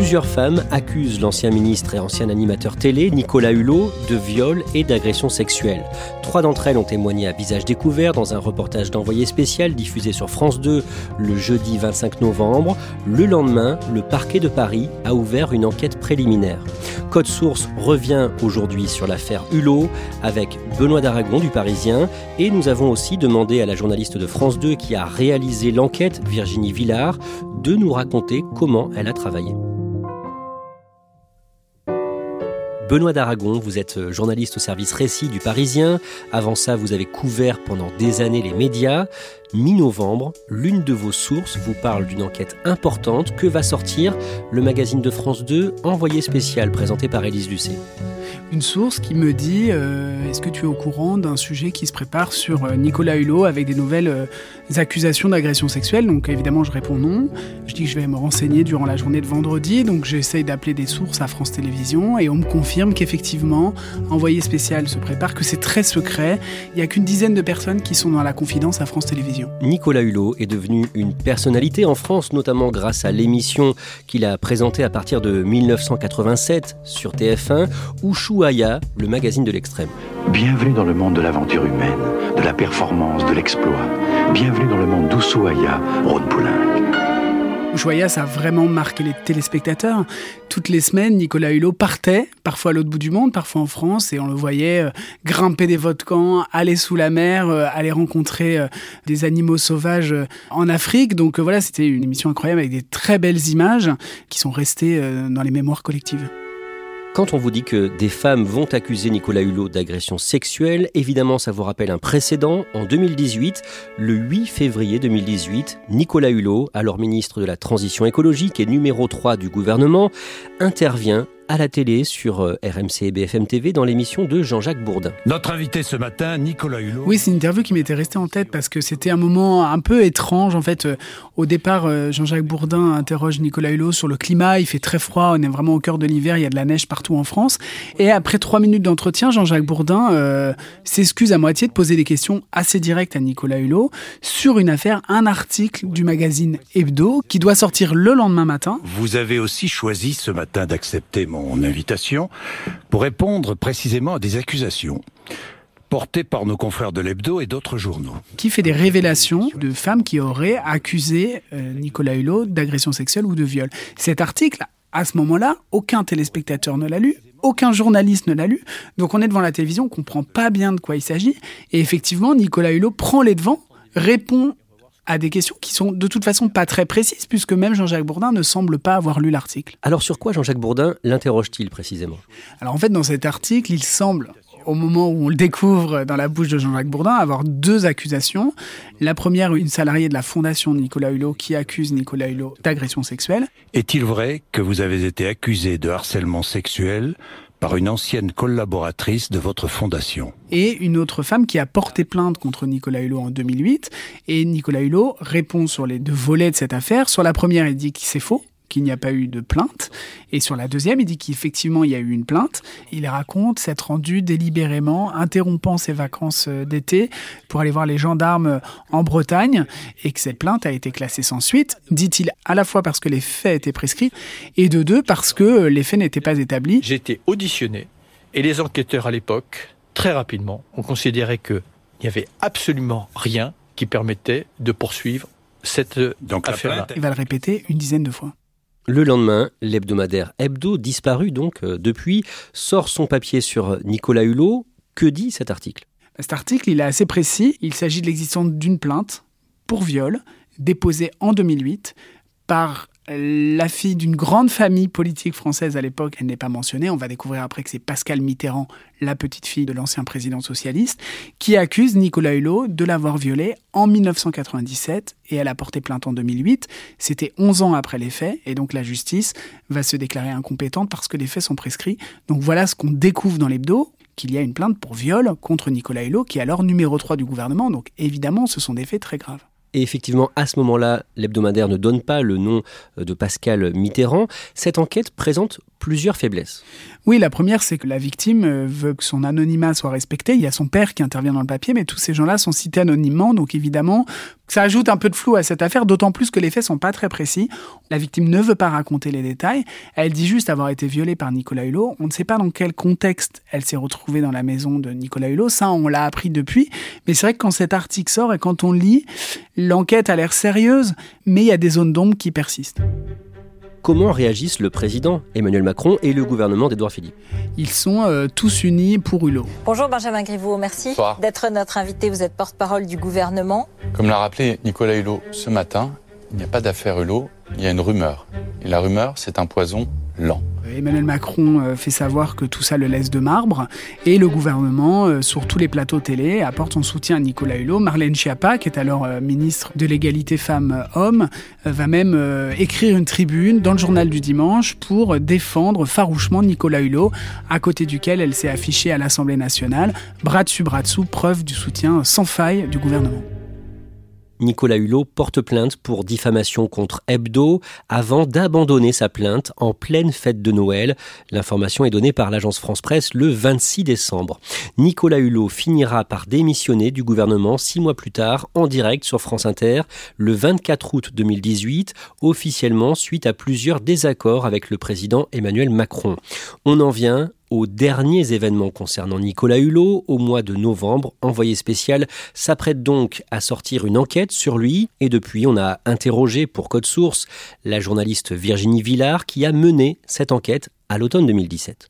Plusieurs femmes accusent l'ancien ministre et ancien animateur télé, Nicolas Hulot, de viol et d'agression sexuelle. Trois d'entre elles ont témoigné à visage découvert dans un reportage d'envoyé spécial diffusé sur France 2 le jeudi 25 novembre. Le lendemain, le parquet de Paris a ouvert une enquête préliminaire. Code Source revient aujourd'hui sur l'affaire Hulot avec Benoît Daragon du Parisien et nous avons aussi demandé à la journaliste de France 2 qui a réalisé l'enquête, Virginie Villard, de nous raconter comment elle a travaillé. Benoît d'Aragon, vous êtes euh, journaliste au service récit du Parisien. Avant ça, vous avez couvert pendant des années les médias. Mi-novembre, l'une de vos sources vous parle d'une enquête importante que va sortir le magazine de France 2, envoyé spécial présenté par Élise Lucet une source qui me dit euh, Est-ce que tu es au courant d'un sujet qui se prépare sur euh, Nicolas Hulot avec des nouvelles euh, accusations d'agression sexuelle? Donc évidemment, je réponds non. Je dis que je vais me renseigner durant la journée de vendredi. Donc j'essaye d'appeler des sources à France Télévisions et on me confirme qu'effectivement, envoyé spécial se prépare, que c'est très secret. Il n'y a qu'une dizaine de personnes qui sont dans la confidence à France Télévisions. Nicolas Hulot est devenu une personnalité en France, notamment grâce à l'émission qu'il a présentée à partir de 1987 sur TF1, où Chou le magazine de l'extrême. Bienvenue dans le monde de l'aventure humaine, de la performance, de l'exploit. Bienvenue dans le monde d'Ushuaïa, Rhône Poulenc. Ça a vraiment marqué les téléspectateurs. Toutes les semaines, Nicolas Hulot partait, parfois à l'autre bout du monde, parfois en France, et on le voyait euh, grimper des volcans, aller sous la mer, euh, aller rencontrer euh, des animaux sauvages en Afrique. Donc voilà, c'était une émission incroyable avec des très belles images qui sont restées dans les mémoires collectives. Quand on vous dit que des femmes vont accuser Nicolas Hulot d'agression sexuelle, évidemment ça vous rappelle un précédent. En 2018, le 8 février 2018, Nicolas Hulot, alors ministre de la Transition écologique et numéro 3 du gouvernement, intervient à la télé sur euh, RMC et BFM TV dans l'émission de Jean-Jacques Bourdin. Notre invité ce matin, Nicolas Hulot. Oui, c'est une interview qui m'était restée en tête parce que c'était un moment un peu étrange. En fait, euh, au départ, euh, Jean-Jacques Bourdin interroge Nicolas Hulot sur le climat. Il fait très froid, on est vraiment au cœur de l'hiver, il y a de la neige partout en France. Et après trois minutes d'entretien, Jean-Jacques Bourdin s'excuse à moitié de poser des questions assez directes à Nicolas Hulot sur une affaire, un article du magazine Hebdo qui doit sortir le lendemain matin. Vous avez aussi choisi ce matin d'accepter mon invitation pour répondre précisément à des accusations portées par nos confrères de l'Hebdo et d'autres journaux. Qui fait des révélations de femmes qui auraient accusé euh, Nicolas Hulot d'agression sexuelle ou de viol. Cet article, à ce moment-là, aucun téléspectateur ne l'a lu, aucun journaliste ne l'a lu. Donc on est devant la télévision, on comprend pas bien de quoi il s'agit. Et effectivement, Nicolas Hulot prend les devants, répond à des questions qui sont de toute façon pas très précises, puisque même Jean-Jacques Bourdin ne semble pas avoir lu l'article. Alors sur quoi Jean-Jacques Bourdin l'interroge-t-il précisément? Alors en fait, dans cet article, il semble au moment où on le découvre dans la bouche de Jean-Jacques Bourdin, avoir deux accusations. La première, une salariée de la fondation de Nicolas Hulot qui accuse Nicolas Hulot d'agression sexuelle. Est-il vrai que vous avez été accusé de harcèlement sexuel par une ancienne collaboratrice de votre fondation. Et une autre femme qui a porté plainte contre Nicolas Hulot en 2008. Et Nicolas Hulot répond sur les deux volets de cette affaire. Sur la première, il dit que c'est faux qu'il n'y a pas eu de plainte. Et sur la deuxième, il dit qu'effectivement, il y a eu une plainte. Il raconte s'être rendu délibérément, interrompant ses vacances euh, d'été pour aller voir les gendarmes euh, en Bretagne et que cette plainte a été classée sans suite, dit-il à la fois parce que les faits étaient prescrits et de deux parce que euh, les faits n'étaient pas établis. J'ai été auditionné et les enquêteurs à l'époque, très rapidement, ont considéré qu'il n'y avait absolument rien qui permettait de poursuivre cette affaire-là. Il va le répéter une dizaine de fois. Le lendemain, l'hebdomadaire Hebdo, disparu donc euh, depuis, sort son papier sur Nicolas Hulot. Que dit cet article? Cet article, il est assez précis. Il s'agit de l'existence d'une plainte pour viol déposée en 2008 par la fille d'une grande famille politique française à l'époque, elle n'est pas mentionnée. On va découvrir après que c'est Pascal Mitterrand, la petite fille de l'ancien président socialiste, qui accuse Nicolas Hulot de l'avoir violée en 1997 et elle a porté plainte en 2008. C'était 11 ans après les faits et donc la justice va se déclarer incompétente parce que les faits sont prescrits. Donc voilà ce qu'on découvre dans l'hebdo qu'il y a une plainte pour viol contre Nicolas Hulot, qui est alors numéro 3 du gouvernement. Donc évidemment, ce sont des faits très graves. Et effectivement, à ce moment-là, l'hebdomadaire ne donne pas le nom euh, de Pascal Mitterrand. Cette enquête présente plusieurs faiblesses. Oui, la première, c'est que la victime euh, veut que son anonymat soit respecté. Il y a son père qui intervient dans le papier, mais tous ces gens-là sont cités anonymement. Donc évidemment, ça ajoute un peu de flou à cette affaire, d'autant plus que les faits sont pas très précis. La victime ne veut pas raconter les détails. Elle dit juste avoir été violée par Nicolas Hulot. On ne sait pas dans quel contexte elle s'est retrouvée dans la maison de Nicolas Hulot. Ça, on l'a appris depuis. Mais c'est vrai que quand cet article sort et quand on lit, l'enquête a l'air sérieuse, mais il y a des zones d'ombre qui persistent. Comment réagissent le président Emmanuel Macron et le gouvernement d'Edouard Philippe Ils sont euh, tous unis pour Hulot. Bonjour Benjamin Griveaux, merci d'être notre invité. Vous êtes porte-parole du gouvernement. Comme l'a rappelé Nicolas Hulot ce matin, il n'y a pas d'affaire Hulot, il y a une rumeur. La rumeur, c'est un poison lent. Emmanuel Macron euh, fait savoir que tout ça le laisse de marbre et le gouvernement, euh, sur tous les plateaux télé, apporte son soutien à Nicolas Hulot. Marlène Schiappa, qui est alors euh, ministre de l'égalité femmes-hommes, va même écrire une tribune dans le journal du dimanche pour défendre farouchement Nicolas Hulot, à côté duquel elle s'est affichée à l'Assemblée nationale, bras dessus bras dessous, preuve du soutien sans faille du gouvernement. Nicolas Hulot porte plainte pour diffamation contre Hebdo avant d'abandonner sa plainte en pleine fête de Noël. L'information est donnée par l'agence France Presse le 26 décembre. Nicolas Hulot finira par démissionner du gouvernement six mois plus tard en direct sur France Inter le 24 août 2018, officiellement suite à plusieurs désaccords avec le président Emmanuel Macron. On en vient aux derniers événements concernant Nicolas Hulot. Au mois de novembre, envoyé spécial s'apprête donc à sortir une enquête sur lui. Et depuis, on a interrogé pour Code Source la journaliste Virginie Villard qui a mené cette enquête à l'automne 2017.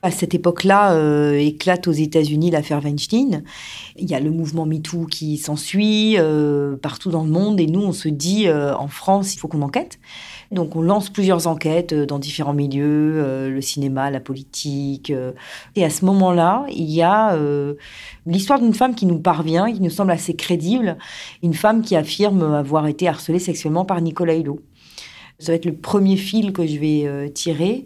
À cette époque-là, euh, éclate aux États-Unis l'affaire Weinstein. Il y a le mouvement MeToo qui s'ensuit euh, partout dans le monde et nous, on se dit euh, en France, il faut qu'on enquête. Donc on lance plusieurs enquêtes euh, dans différents milieux, euh, le cinéma, la politique. Euh. et à ce moment-là, il y a l'histoire d'une femme qui nous parvient, qui nous semble assez crédible, une femme qui affirme avoir été harcelée sexuellement par Nicolas Hulot. Ça va être le premier fil que je vais tirer.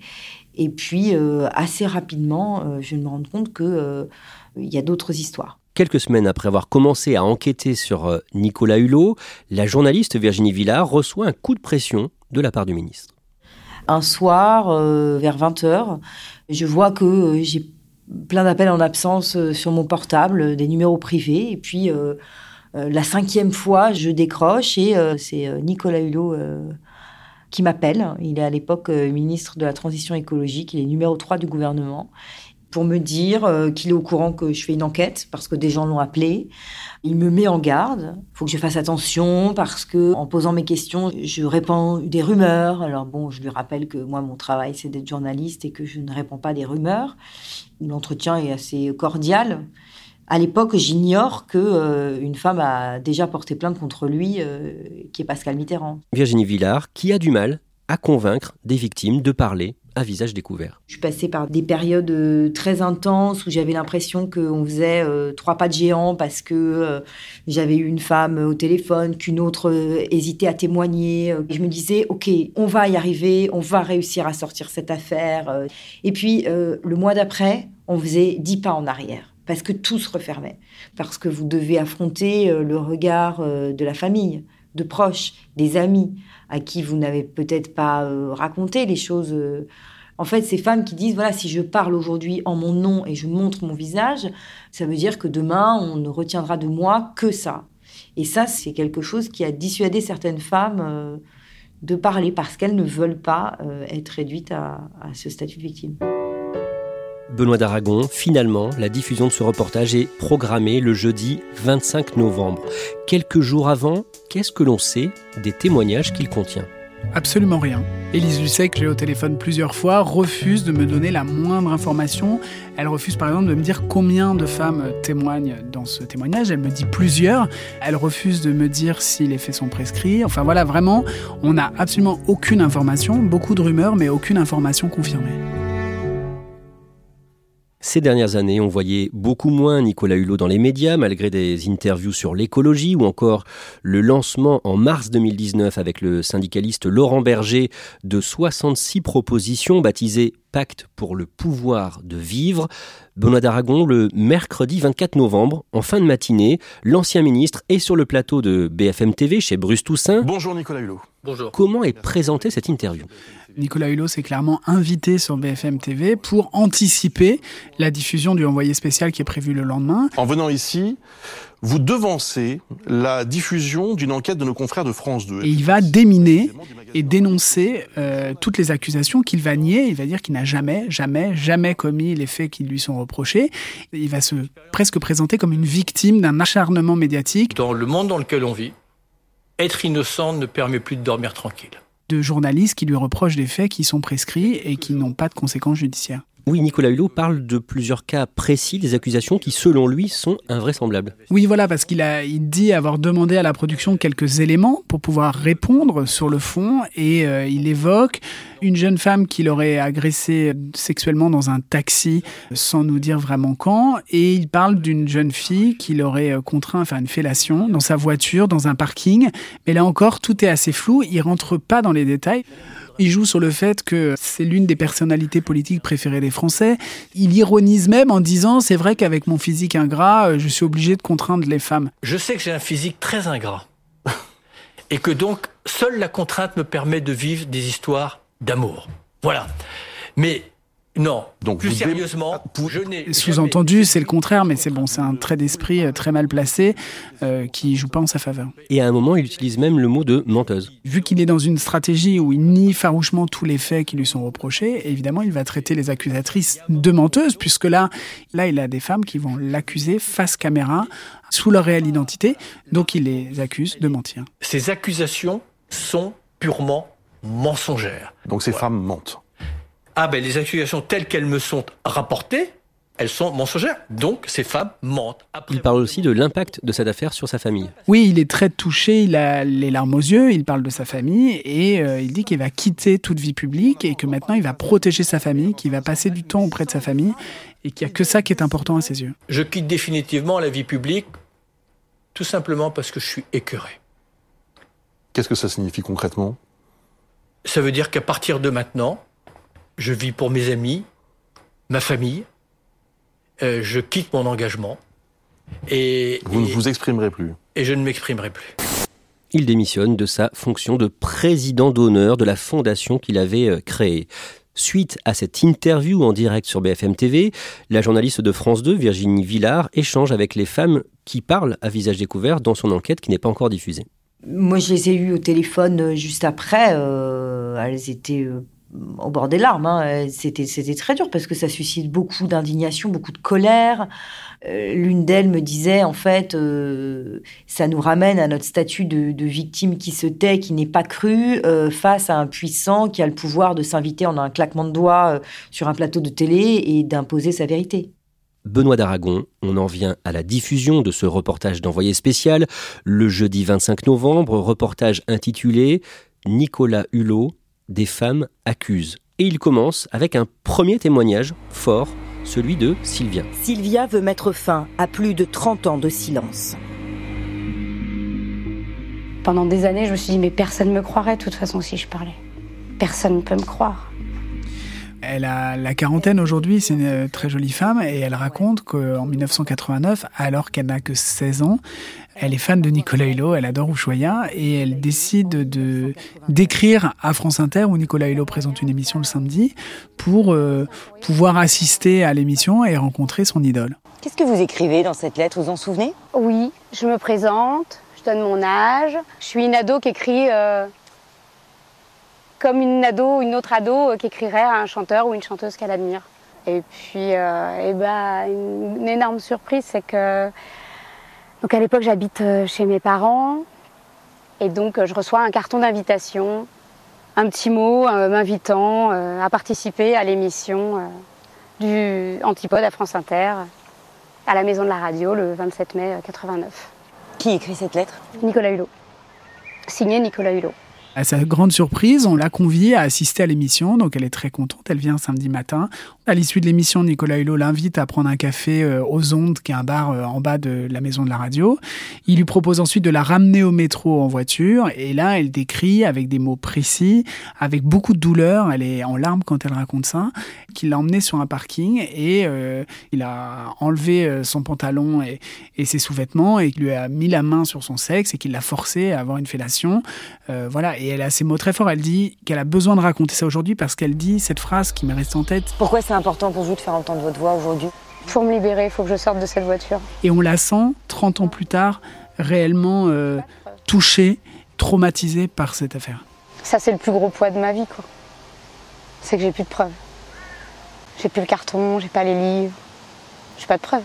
Et puis, assez rapidement, je me rends compte qu'il il y a d'autres histoires. Quelques semaines après avoir commencé à enquêter sur Nicolas Hulot, la journaliste Virginie Villard reçoit un coup de pression de la part du ministre Un soir, euh, vers 20h, je vois que euh, j'ai plein d'appels en absence euh, sur mon portable, des numéros privés. Et puis, la cinquième fois, je décroche et c'est Nicolas Hulot qui m'appelle. Il est à l'époque ministre de la Transition écologique, il est numéro 3 du gouvernement pour me dire qu'il est au courant que je fais une enquête parce que des gens l'ont appelé, il me met en garde. Il faut que je fasse attention parce que, en posant mes questions, je répands des rumeurs. Alors bon, je lui rappelle que moi, mon travail, c'est d'être journaliste et que je ne réponds pas des rumeurs. L'entretien est assez cordial. À l'époque, j'ignore que euh, une femme a déjà porté plainte contre lui, euh, qui est Pascal Mitterrand. Virginie Villard, qui a du mal à convaincre des victimes de parler à visage découvert. Je suis passée par des périodes euh, très intenses où j'avais l'impression qu'on faisait euh, trois pas de géant parce que euh, j'avais eu une femme au téléphone, qu'une autre hésitait à témoigner. je me disais, OK, on va y arriver, on va réussir à sortir cette affaire. Et puis, le mois d'après, on faisait dix pas en arrière parce que tout se refermait, parce que vous devez affronter le regard de la famille, de proches, des amis à qui vous n'avez peut-être pas euh, raconté les choses. Euh. En fait, ces femmes qui disent, voilà, si je parle aujourd'hui en mon nom et je montre mon visage, ça veut dire que demain, on ne retiendra de moi que ça. Et ça, c'est quelque chose qui a dissuadé certaines femmes euh, de parler parce qu'elles ne veulent pas être réduites à, à ce statut de victime. Benoît d'Aragon, finalement, la diffusion de ce reportage est programmée le jeudi 25 novembre. Quelques jours avant, qu'est-ce que l'on sait des témoignages qu'il contient? Absolument rien. Élise Lucet, que j'ai au téléphone plusieurs fois, refuse de me donner la moindre information. Elle refuse par exemple de me dire combien de femmes témoignent dans ce témoignage. Elle me dit plusieurs. Elle refuse de me dire si les faits sont prescrits. Enfin voilà, vraiment, on n'a absolument aucune information, beaucoup de rumeurs, mais aucune information confirmée. Ces dernières années, on voyait beaucoup moins Nicolas Hulot dans les médias, malgré des interviews sur l'écologie ou encore le lancement en mars 2019 avec le syndicaliste Laurent Berger de 66 propositions baptisées Pacte pour le pouvoir de vivre. Benoît d'Aragon, le mercredi 24 novembre, en fin de matinée, l'ancien ministre est sur le plateau de BFM TV chez Bruce Toussaint. Bonjour Nicolas Hulot. Bonjour. Comment est présentée cette interview? Nicolas Hulot s'est clairement invité sur BFM TV pour anticiper la diffusion du envoyé spécial qui est prévu le lendemain. En venant ici, vous devancez la diffusion d'une enquête de nos confrères de France 2. Et il va déminer et dénoncer euh, toutes les accusations qu'il va nier. Il va dire qu'il n'a jamais, jamais, jamais commis les faits qui lui sont reprochés. Il va se presque présenter comme une victime d'un acharnement médiatique. Dans le monde dans lequel on vit, être innocent ne permet plus de dormir tranquille de journalistes qui lui reprochent des faits qui sont prescrits et qui n'ont pas de conséquences judiciaires. Oui, Nicolas Hulot parle de plusieurs cas précis des accusations qui, selon lui, sont invraisemblables. Oui, voilà, parce qu'il a, il dit avoir demandé à la production quelques éléments pour pouvoir répondre sur le fond, et euh, il évoque une jeune femme qu'il aurait agressée sexuellement dans un taxi, sans nous dire vraiment quand, et il parle d'une jeune fille qu'il aurait euh, contraint à faire une fellation dans sa voiture, dans un parking. Mais là encore, tout est assez flou. Il rentre pas dans les détails. Il joue sur le fait que c'est l'une des personnalités politiques préférées des Français. Il ironise même en disant c'est vrai qu'avec mon physique ingrat, euh, je suis obligé de contraindre les femmes. Je sais que j'ai un physique très ingrat. Et que donc, seule la contrainte me permet de vivre des histoires d'amour. Voilà. Mais non. Donc plus sérieusement, ah, je n'ai sous-entendu, c'est le contraire, mais c'est bon, c'est un trait d'esprit euh, très mal placé euh, qui joue pas en sa faveur. Et à un moment, il utilise même le mot de menteuse. Vu qu'il est dans une stratégie où il nie farouchement tous les faits qui lui sont reprochés, évidemment, il va traiter les accusatrices de menteuses, puisque là, là, il a des femmes qui vont l'accuser face caméra, sous leur réelle identité, donc il les accuse de mentir. Ces accusations sont purement mensongères. Donc ces femmes mentent ah ben les accusations telles qu'elles me sont rapportées, elles sont mensongères. Donc ces femmes mentent. il parle aussi de l'impact de cette affaire sur sa famille. Oui, il est très touché, il a les larmes aux yeux, il parle de sa famille et euh, il dit qu'il va quitter toute vie publique et que maintenant il va protéger sa famille, qu'il va passer du temps auprès de sa famille et qu'il n'y a que ça qui est important à ses yeux. Je quitte définitivement la vie publique tout simplement parce que je suis écœuré. Qu'est-ce que ça signifie concrètement? Ça veut dire qu'à partir de maintenant, je vis pour mes amis, ma famille, euh, je quitte mon engagement. Et, vous ne vous exprimerez plus. Et je ne m'exprimerai plus. Il démissionne de sa fonction de président d'honneur de la fondation qu'il avait euh, créée. Suite à cette interview en direct sur BFM TV, la journaliste de France 2, Virginie Villard, échange avec les femmes qui parlent à visage découvert dans son enquête qui n'est pas encore diffusée. Moi, je les ai eues au téléphone euh, juste après. elles étaient au bord des larmes. Hein. C'était, très dur parce que ça suscite beaucoup d'indignation, beaucoup de colère. Euh, l'une d'elles me disait, en fait, euh, ça nous ramène à notre statut de, victime qui se tait, qui n'est pas cru, euh, face à un puissant qui a le pouvoir de s'inviter en un claquement de doigts sur un plateau de télé et d'imposer sa vérité. Benoît d'Aragon, on en vient à la diffusion de ce reportage d'envoyé spécial le jeudi 25 novembre, reportage intitulé Nicolas Hulot, des femmes accusent. Et il commence avec un premier témoignage fort, celui de Sylvia. Sylvia veut mettre fin à plus de 30 ans de silence. Pendant des années, je me suis dit, mais personne ne me croirait de toute façon si je parlais. Personne ne peut me croire. Elle a la quarantaine aujourd'hui, c'est une euh, très jolie femme, et elle raconte qu'en 1989, alors qu'elle n'a que 16 ans, elle est fan de Nicolas Hulot, elle adore Ushuaïa, et elle décide de d'écrire à France Inter, où Nicolas Hulot présente une émission le samedi, pour euh, pouvoir assister à l'émission et rencontrer son idole. Qu'est-ce que vous écrivez dans cette lettre, vous en souvenez? Oui, je me présente, je donne mon âge, je suis une ado qui écrit... Euh, comme une ado, une autre ado euh, qui écrirait à un chanteur ou une chanteuse qu'elle admire. Et puis, euh, et bah, une, énorme surprise, c'est que donc à l'époque j'habite euh, chez mes parents et donc je reçois un carton d'invitation un petit mot m'invitant à participer à l'émission du Antipode à France Inter à la Maison de la Radio le 27 mai 89. Qui écrit cette lettre? Nicolas Hulot. Signé Nicolas Hulot. À sa grande surprise, on l'a conviée à assister à l'émission, donc elle est très contente, elle vient samedi matin. À l'issue de l'émission, Nicolas Hulot l'invite à prendre un café euh, aux Ondes, qui est un bar euh, en bas de la maison de la radio. Il lui propose ensuite de la ramener au métro en voiture, et là, elle décrit avec des mots précis, avec beaucoup de douleur, elle est en larmes quand elle raconte ça, qu'il l'a emmené sur un parking et euh, il a enlevé son pantalon et, et, ses sous-vêtements et lui a mis la main sur son sexe et qu'il l'a forcé à avoir une fellation. voilà et elle a ces mots très forts. Elle dit qu'elle a besoin de raconter ça aujourd'hui parce qu'elle dit cette phrase qui m'est restée en tête. Pourquoi c'est important pour vous de faire entendre votre voix aujourd'hui? Pour me libérer, il faut que je sorte de cette voiture. Et on la sent, 30 ans plus tard, réellement euh, touchée, traumatisée par cette affaire. Ça, c'est le plus gros poids de ma vie, quoi. C'est que j'ai plus de preuves. J'ai plus le carton, j'ai pas les livres, j'ai pas de preuves.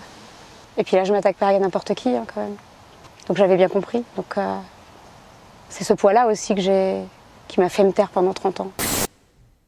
Et puis là, je m'attaque pas à n'importe qui, hein, quand même. Donc j'avais bien compris. Donc. Euh, c'est ce poids-là aussi qui m'a fait me taire pendant 30 ans.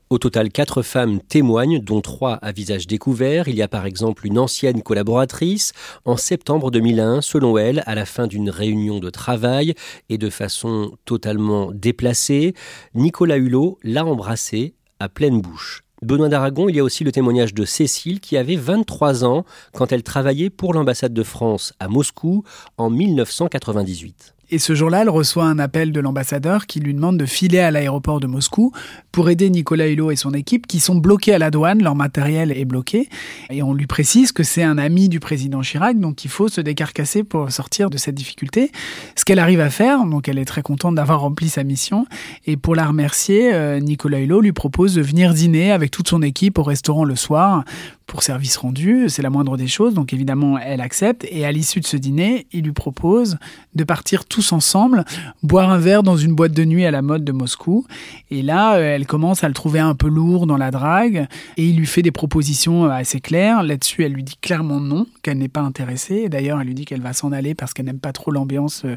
Au total, quatre femmes témoignent, dont trois à visage découvert. Il y a par exemple une ancienne collaboratrice. En septembre 2001, selon elle, à la fin d'une réunion de travail et de façon totalement déplacée, Nicolas Hulot l'a embrassée à pleine bouche. Benoît d'Aragon, il y a aussi le témoignage de Cécile qui avait 23 ans quand elle travaillait pour l'ambassade de France à Moscou en 1998. Et ce jour-là, elle reçoit un appel de l'ambassadeur qui lui demande de filer à l'aéroport de Moscou pour aider Nicolas Hulot et son équipe qui sont bloqués à la douane, leur matériel est bloqué. Et on lui précise que c'est un ami du président Chirac, donc il faut se décarcasser pour sortir de cette difficulté. Ce qu'elle arrive à faire, donc elle est très contente d'avoir rempli sa mission. Et pour la remercier, euh, Nicolas Hulot lui propose de venir dîner avec toute son équipe au restaurant le soir pour service rendu, c'est la moindre des choses, donc évidemment elle accepte, et à l'issue de ce dîner, il lui propose de partir tous ensemble, boire un verre dans une boîte de nuit à la mode de Moscou, et là euh, elle commence à le trouver un peu lourd dans la drague, et il lui fait des propositions euh, assez claires, là-dessus elle lui dit clairement non, qu'elle n'est pas intéressée, d'ailleurs elle lui dit qu'elle va s'en aller parce qu'elle n'aime pas trop l'ambiance euh,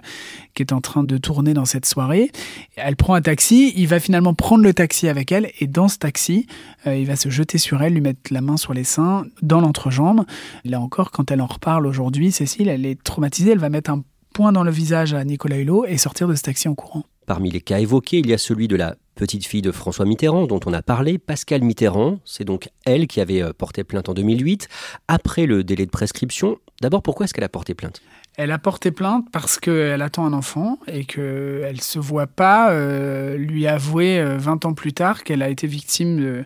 qui est en train de tourner dans cette soirée. Elle prend un taxi, il va finalement prendre le taxi avec elle, et dans ce taxi, il va se jeter sur elle, lui mettre la main sur les seins, dans l'entrejambe. Là encore, quand elle en reparle aujourd'hui, Cécile, elle est traumatisée, elle va mettre un point dans le visage à Nicolas Hulot et sortir de ce taxi en courant. Parmi les cas évoqués, il y a celui de la petite fille de François Mitterrand dont on a parlé, Pascal Mitterrand. C'est donc elle qui avait euh, porté plainte en 2008. Après le délai de prescription, d'abord pourquoi est-ce qu'elle a porté plainte? Elle a porté plainte parce qu'elle attend un enfant et qu'elle ne se voit pas euh, lui avouer 20 euh, ans plus tard qu'elle a été victime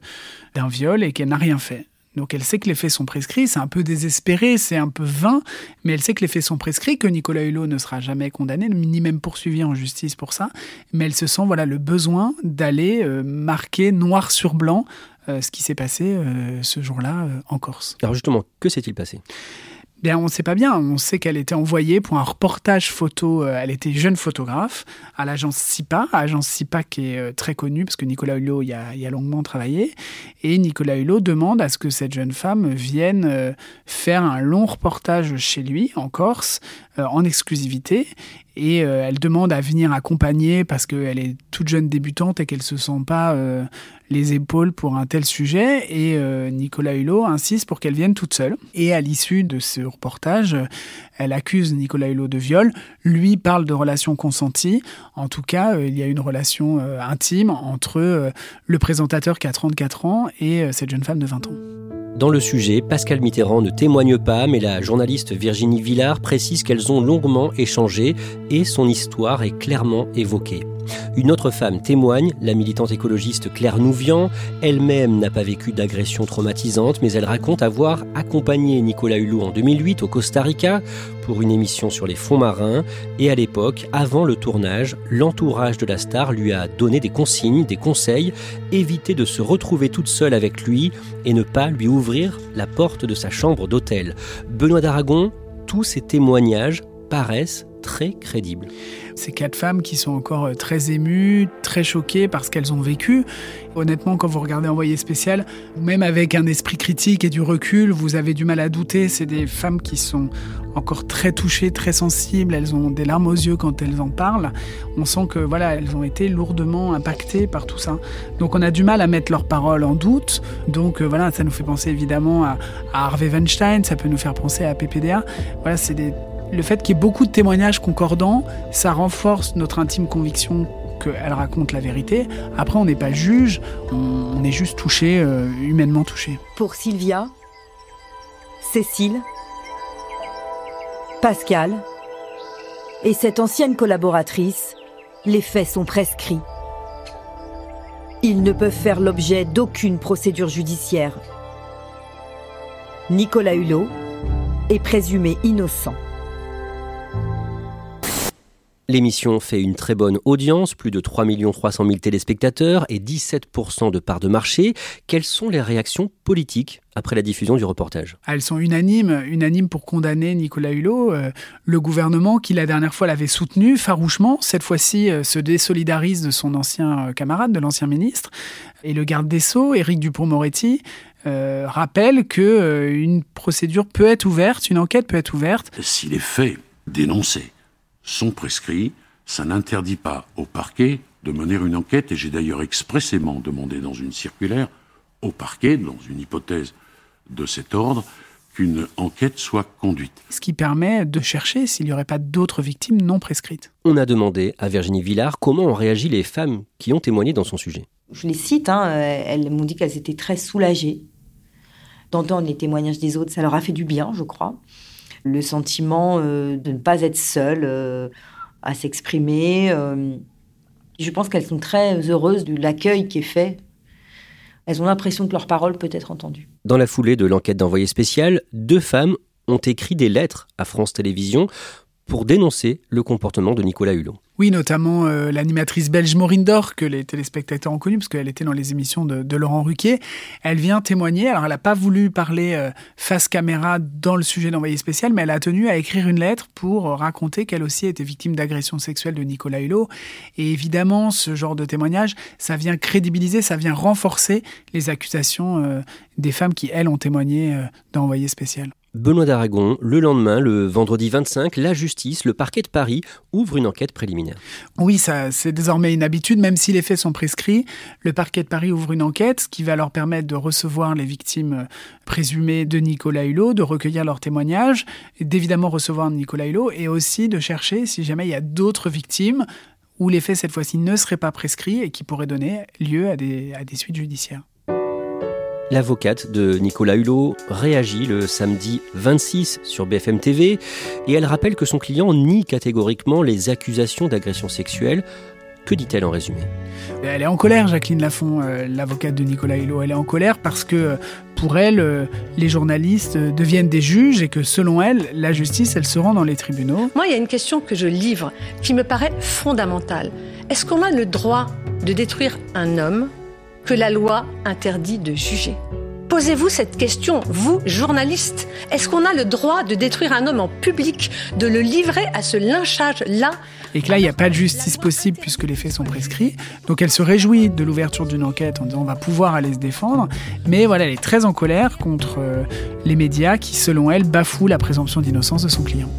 d'un viol et qu'elle n'a rien fait. Donc elle sait que les faits sont prescrits, c'est un peu désespéré, c'est un peu vain, mais elle sait que les faits sont prescrits, que Nicolas Hulot ne sera jamais condamné, ni même poursuivi en justice pour ça, mais elle se sent voilà le besoin d'aller euh, marquer noir sur blanc euh, ce qui s'est passé euh, ce jour-là en Corse. Alors justement, que s'est-il passé? On ne sait pas bien. On sait qu'elle était envoyée pour un reportage photo. Euh, elle était jeune photographe à l'agence SIPA, agence SIPA qui est euh, très connue parce que Nicolas Hulot y a, y a, longuement travaillé. Et Nicolas Hulot demande à ce que cette jeune femme vienne euh, faire un long reportage chez lui en Corse en exclusivité et elle demande à venir accompagner parce qu'elle est toute jeune débutante et qu'elle se sent pas les épaules pour un tel sujet et euh, Nicolas Hulot insiste pour qu'elle vienne toute seule. Et à l'issue de ce reportage, elle accuse Nicolas Hulot de viol. Lui parle de relations consenties. En tout cas, euh, il y a une relation euh, intime entre le présentateur qui a 34 ans et cette jeune femme de 20 ans. Dans le sujet, Pascal Mitterrand ne témoigne pas, mais la journaliste Virginie Villard précise qu'elles ont longuement échangé et son histoire est clairement évoquée. Une autre femme témoigne, la militante écologiste Claire Nouvian. Elle-même n'a pas vécu d'agression traumatisante, mais elle raconte avoir accompagné Nicolas Hulot en 2008 au Costa Rica pour une émission sur les fonds marins. Et à l'époque, avant le tournage, l'entourage de la star lui a donné des consignes, des conseils, éviter de se retrouver toute seule avec lui et ne pas lui ouvrir la porte de sa chambre d'hôtel. Benoît d'Aragon, tous ces témoignages paraissent très crédibles. Ces quatre femmes qui sont encore très émues, très choquées par ce qu'elles ont vécu. Honnêtement, quand vous regardez Envoyé spécial, même avec un esprit critique et du recul, vous avez du mal à douter. C'est des femmes qui sont encore très touchées, très sensibles. Elles ont des larmes aux yeux quand elles en parlent. On sent que voilà, elles ont été lourdement impactées par tout ça. Donc on a du mal à mettre leurs paroles en doute. Donc euh, voilà, ça nous fait penser évidemment à, Harvey Weinstein, ça peut nous faire penser à PPDA. Voilà, c'est le fait qu'il y ait beaucoup de témoignages concordants, ça renforce notre intime conviction qu'elle raconte la vérité. Après, on n'est pas juge, on, est juste touché, euh, humainement touché. Pour Sylvia, Cécile, Pascal et cette ancienne collaboratrice, les faits sont prescrits. Ils ne peuvent faire l'objet d'aucune procédure judiciaire. Nicolas Hulot est présumé innocent. L'émission fait une très bonne audience, plus de 3 300 000 téléspectateurs et 17% de part de marché. Quelles sont les réactions politiques après la diffusion du reportage? Elles sont unanimes, unanimes pour condamner Nicolas Hulot. Euh, le gouvernement, qui la dernière fois l'avait soutenu farouchement, cette fois-ci euh, se désolidarise de son ancien euh, camarade, de l'ancien ministre. Et le garde des Sceaux, Éric Dupont-Moretti, rappelle que une procédure peut être ouverte, une enquête peut être ouverte. Si les faits dénoncés sont prescrits. Ça n'interdit pas au parquet de mener une enquête, et j'ai d'ailleurs expressément demandé dans une circulaire au parquet, dans une hypothèse de cet ordre, qu'une enquête soit conduite. Ce qui permet de chercher s'il n'y aurait pas d'autres victimes non prescrites. On a demandé à Virginie Villard comment ont réagi les femmes qui ont témoigné dans son sujet. Je les cite, hein, elles m'ont dit qu'elles étaient très soulagées d'entendre les témoignages des autres. Ça leur a fait du bien, je crois le sentiment euh, de ne pas être seule euh, à s'exprimer. Euh. je pense qu'elles sont très heureuses de l'accueil qui est fait. Elles ont l'impression que leur parole peut être entendue. Dans la foulée de l'enquête d'envoyé spécial, deux femmes ont écrit des lettres à France Télévisions pour dénoncer le comportement de Nicolas Hulot. Oui, notamment euh, l'animatrice belge Maureen Dor, que les téléspectateurs ont connue, parce qu'elle était dans les émissions de, Laurent Ruquier. Elle vient témoigner. Alors, elle n'a pas voulu parler euh, face caméra dans le sujet d'envoyé spécial, mais elle a tenu à écrire une lettre pour raconter qu'elle aussi était victime d'agression sexuelle de Nicolas Hulot. Et évidemment, ce genre de témoignage, ça vient crédibiliser, ça vient renforcer les accusations euh, des femmes qui, elles, ont témoigné d'envoyé spécial. Benoît d'Aragon, le lendemain, le vendredi 25, la justice, le parquet de Paris, ouvre une enquête préliminaire. Oui, ça, c'est désormais une habitude, même si les faits sont prescrits. Le parquet de Paris ouvre une enquête, ce qui va leur permettre de recevoir les victimes euh, présumées de Nicolas Hulot, de recueillir leurs témoignages, d'évidemment recevoir Nicolas Hulot, et aussi de chercher si jamais il y a d'autres victimes où les faits cette fois-ci ne seraient pas prescrits et qui pourraient donner lieu à des, à des suites judiciaires. L'avocate de Nicolas Hulot réagit le samedi 26 sur BFM TV et elle rappelle que son client nie catégoriquement les accusations d'agression sexuelle. Que dit-elle en résumé? Elle est en colère, Jacqueline Lafont, euh, l'avocate de Nicolas Hulot. Elle est en colère parce que pour elle, euh, les journalistes deviennent des juges et que selon elle, la justice, elle se rend dans les tribunaux. Moi, il y a une question que je livre qui me paraît fondamentale. Est-ce qu'on a le droit de détruire un homme que la loi interdit de juger. Posez-vous cette question, vous, journalistes. Est-ce qu'on a le droit de détruire un homme en public, de le livrer à ce lynchage-là? Et que là, il n'y a pas de justice possible puisque les faits sont prescrits. Donc elle se réjouit de l'ouverture d'une enquête en disant on va pouvoir aller se défendre. Mais voilà, elle est très en colère contre euh, les médias qui, selon elle, bafouent la présomption d'innocence de son client.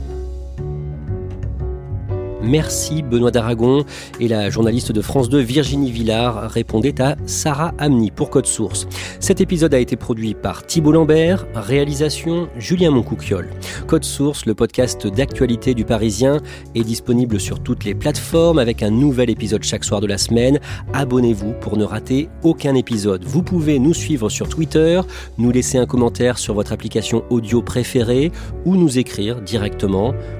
Merci Benoît d'Aragon. Et la journaliste de France 2, Virginie Villard, répondait à Sarah Amni pour Code Source. Cet épisode a été produit par Thibault Lambert, réalisation Julien Moncouquiol. Code Source, le podcast d'actualité du Parisien, est disponible sur toutes les plateformes avec un nouvel épisode chaque soir de la semaine. Abonnez-vous pour ne rater aucun épisode. Vous pouvez nous suivre sur Twitter, nous laisser un commentaire sur votre application audio préférée ou nous écrire directement